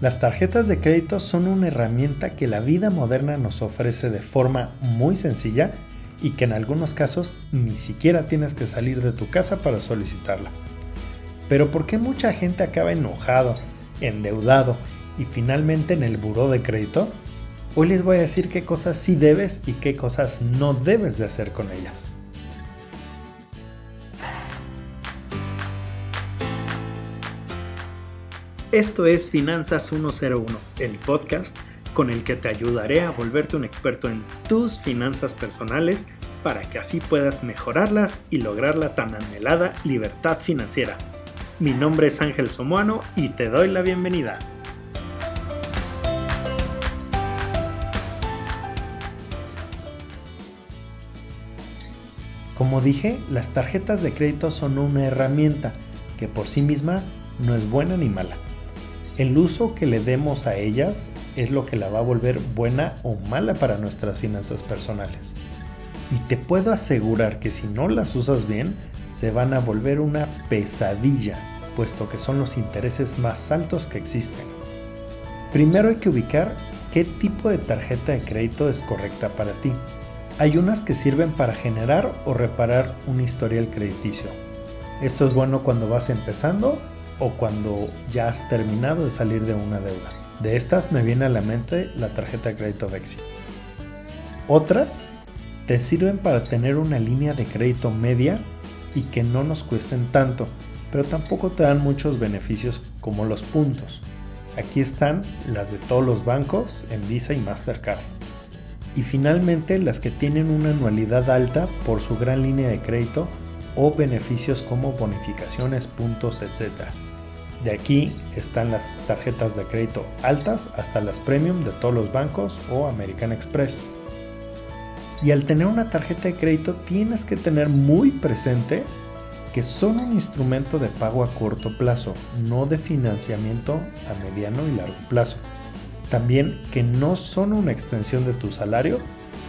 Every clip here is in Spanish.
Las tarjetas de crédito son una herramienta que la vida moderna nos ofrece de forma muy sencilla y que en algunos casos ni siquiera tienes que salir de tu casa para solicitarla. Pero ¿por qué mucha gente acaba enojado, endeudado y finalmente en el buró de crédito? Hoy les voy a decir qué cosas sí debes y qué cosas no debes de hacer con ellas. Esto es Finanzas 101, el podcast con el que te ayudaré a volverte un experto en tus finanzas personales para que así puedas mejorarlas y lograr la tan anhelada libertad financiera. Mi nombre es Ángel Somoano y te doy la bienvenida. Como dije, las tarjetas de crédito son una herramienta que por sí misma no es buena ni mala el uso que le demos a ellas es lo que la va a volver buena o mala para nuestras finanzas personales. Y te puedo asegurar que si no las usas bien, se van a volver una pesadilla, puesto que son los intereses más altos que existen. Primero hay que ubicar qué tipo de tarjeta de crédito es correcta para ti. Hay unas que sirven para generar o reparar un historial crediticio. Esto es bueno cuando vas empezando o cuando ya has terminado de salir de una deuda. De estas me viene a la mente la tarjeta de crédito Vexi. Otras te sirven para tener una línea de crédito media y que no nos cuesten tanto, pero tampoco te dan muchos beneficios como los puntos. Aquí están las de todos los bancos en Visa y Mastercard. Y finalmente las que tienen una anualidad alta por su gran línea de crédito o beneficios como bonificaciones, puntos, etc. De aquí están las tarjetas de crédito altas hasta las premium de todos los bancos o American Express. Y al tener una tarjeta de crédito tienes que tener muy presente que son un instrumento de pago a corto plazo, no de financiamiento a mediano y largo plazo. También que no son una extensión de tu salario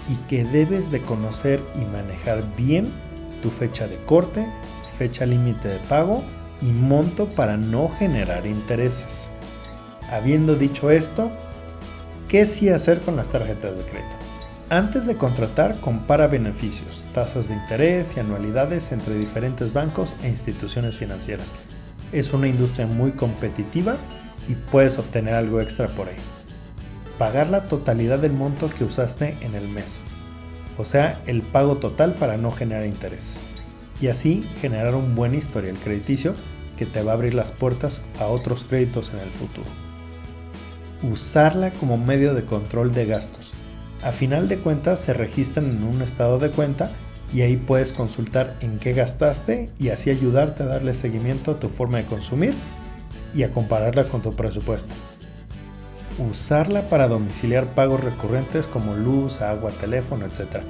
y que debes de conocer y manejar bien tu fecha de corte, fecha límite de pago y monto para no generar intereses. Habiendo dicho esto, ¿qué sí hacer con las tarjetas de crédito? Antes de contratar, compara beneficios, tasas de interés y anualidades entre diferentes bancos e instituciones financieras. Es una industria muy competitiva y puedes obtener algo extra por ahí. Pagar la totalidad del monto que usaste en el mes, o sea, el pago total para no generar intereses y así generar un buen historial crediticio que te va a abrir las puertas a otros créditos en el futuro. Usarla como medio de control de gastos. A final de cuentas se registran en un estado de cuenta y ahí puedes consultar en qué gastaste y así ayudarte a darle seguimiento a tu forma de consumir y a compararla con tu presupuesto. Usarla para domiciliar pagos recurrentes como luz, agua, teléfono, etc.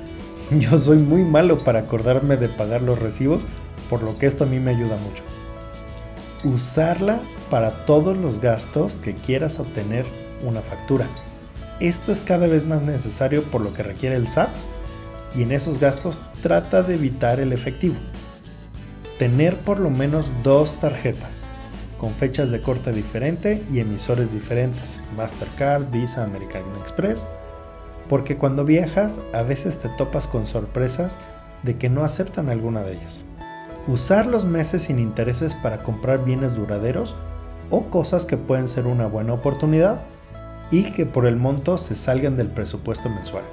Yo soy muy malo para acordarme de pagar los recibos, por lo que esto a mí me ayuda mucho. Usarla para todos los gastos que quieras obtener una factura. Esto es cada vez más necesario por lo que requiere el SAT y en esos gastos trata de evitar el efectivo. Tener por lo menos dos tarjetas con fechas de corte diferente y emisores diferentes, Mastercard, Visa, American Express, porque cuando viajas a veces te topas con sorpresas de que no aceptan alguna de ellas. Usar los meses sin intereses para comprar bienes duraderos o cosas que pueden ser una buena oportunidad y que por el monto se salgan del presupuesto mensual.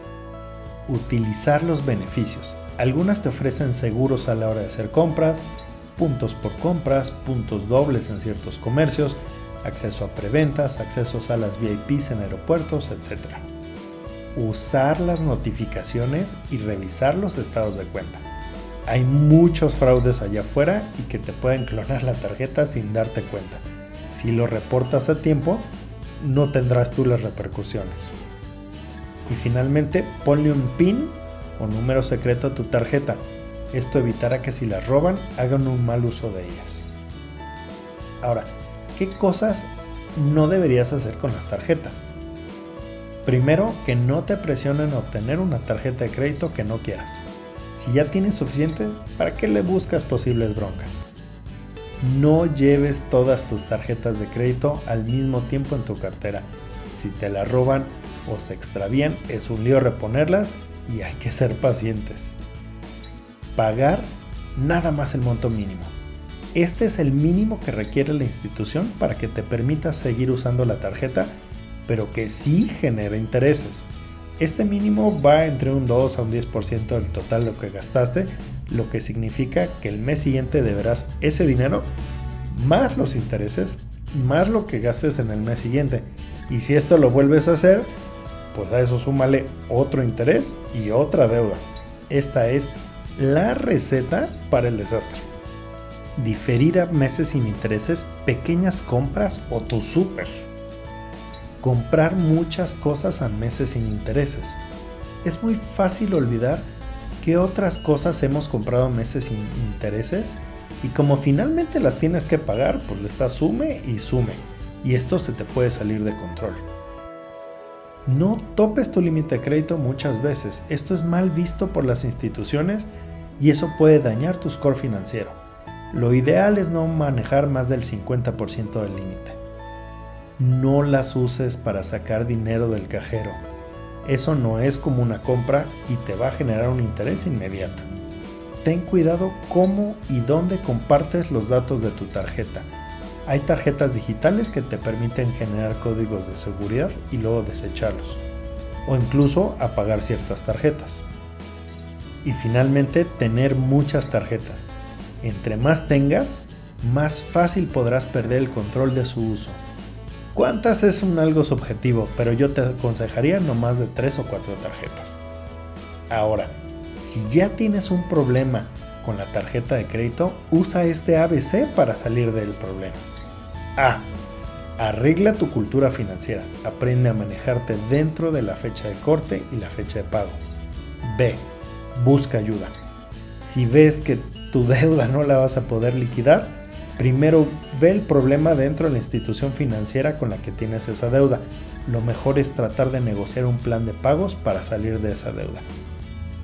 Utilizar los beneficios. Algunas te ofrecen seguros a la hora de hacer compras, puntos por compras, puntos dobles en ciertos comercios, acceso a preventas, acceso a salas VIPs en aeropuertos, etc usar las notificaciones y revisar los estados de cuenta. Hay muchos fraudes allá afuera y que te pueden clonar la tarjeta sin darte cuenta. Si lo reportas a tiempo, no tendrás tú las repercusiones. Y finalmente, ponle un PIN o número secreto a tu tarjeta. Esto evitará que si las roban hagan un mal uso de ellas. Ahora, ¿qué cosas no deberías hacer con las tarjetas? Primero, que no te presionen a obtener una tarjeta de crédito que no quieras. Si ya tienes suficiente, ¿para qué le buscas posibles broncas? No lleves todas tus tarjetas de crédito al mismo tiempo en tu cartera. Si te las roban o se extravían, es un lío reponerlas y hay que ser pacientes. Pagar nada más el monto mínimo. Este es el mínimo que requiere la institución para que te permita seguir usando la tarjeta, pero que sí genere intereses. Este mínimo va entre un 2 a un 10% del total de lo que gastaste, lo que significa que el mes siguiente deberás ese dinero más los intereses, más lo que gastes en el mes siguiente. Y si esto lo vuelves a hacer, pues a eso súmale otro interés y otra deuda. Esta es la receta para el desastre. Diferir a meses sin intereses pequeñas compras o tu súper comprar muchas cosas a meses sin intereses. Es muy fácil olvidar que otras cosas hemos comprado a meses sin intereses y como finalmente las tienes que pagar, pues le estás sume y sume y esto se te puede salir de control. No topes tu límite de crédito muchas veces, esto es mal visto por las instituciones y eso puede dañar tu score financiero. Lo ideal es no manejar más del 50% del límite no las uses para sacar dinero del cajero. Eso no es como una compra y te va a generar un interés inmediato. Ten cuidado cómo y dónde compartes los datos de tu tarjeta. Hay tarjetas digitales que te permiten generar códigos de seguridad y luego desecharlos. O incluso apagar ciertas tarjetas. Y finalmente, tener muchas tarjetas. Entre más tengas, más fácil podrás perder el control de su uso. ¿Cuántas es un algo subjetivo? Pero yo te aconsejaría no más de 3 o 4 tarjetas. Ahora, si ya tienes un problema con la tarjeta de crédito, usa este ABC para salir del problema. A. Arregla tu cultura financiera. Aprende a manejarte dentro de la fecha de corte y la fecha de pago. B. Busca ayuda. Si ves que tu deuda no la vas a poder liquidar, Primero, ve el problema dentro de la institución financiera con la que tienes esa deuda. Lo mejor es tratar de negociar un plan de pagos para salir de esa deuda.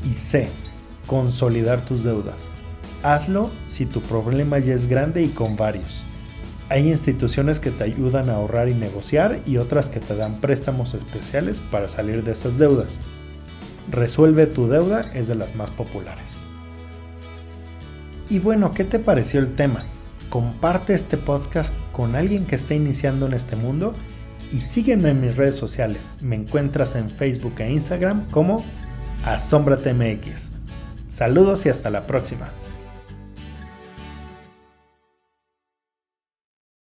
Y C, consolidar tus deudas. Hazlo si tu problema ya es grande y con varios. Hay instituciones que te ayudan a ahorrar y negociar y otras que te dan préstamos especiales para salir de esas deudas. Resuelve tu deuda es de las más populares. Y bueno, ¿qué te pareció el tema? Comparte este podcast con alguien que esté iniciando en este mundo y sígueme en mis redes sociales. Me encuentras en Facebook e Instagram como AsombraTMX. Saludos y hasta la próxima.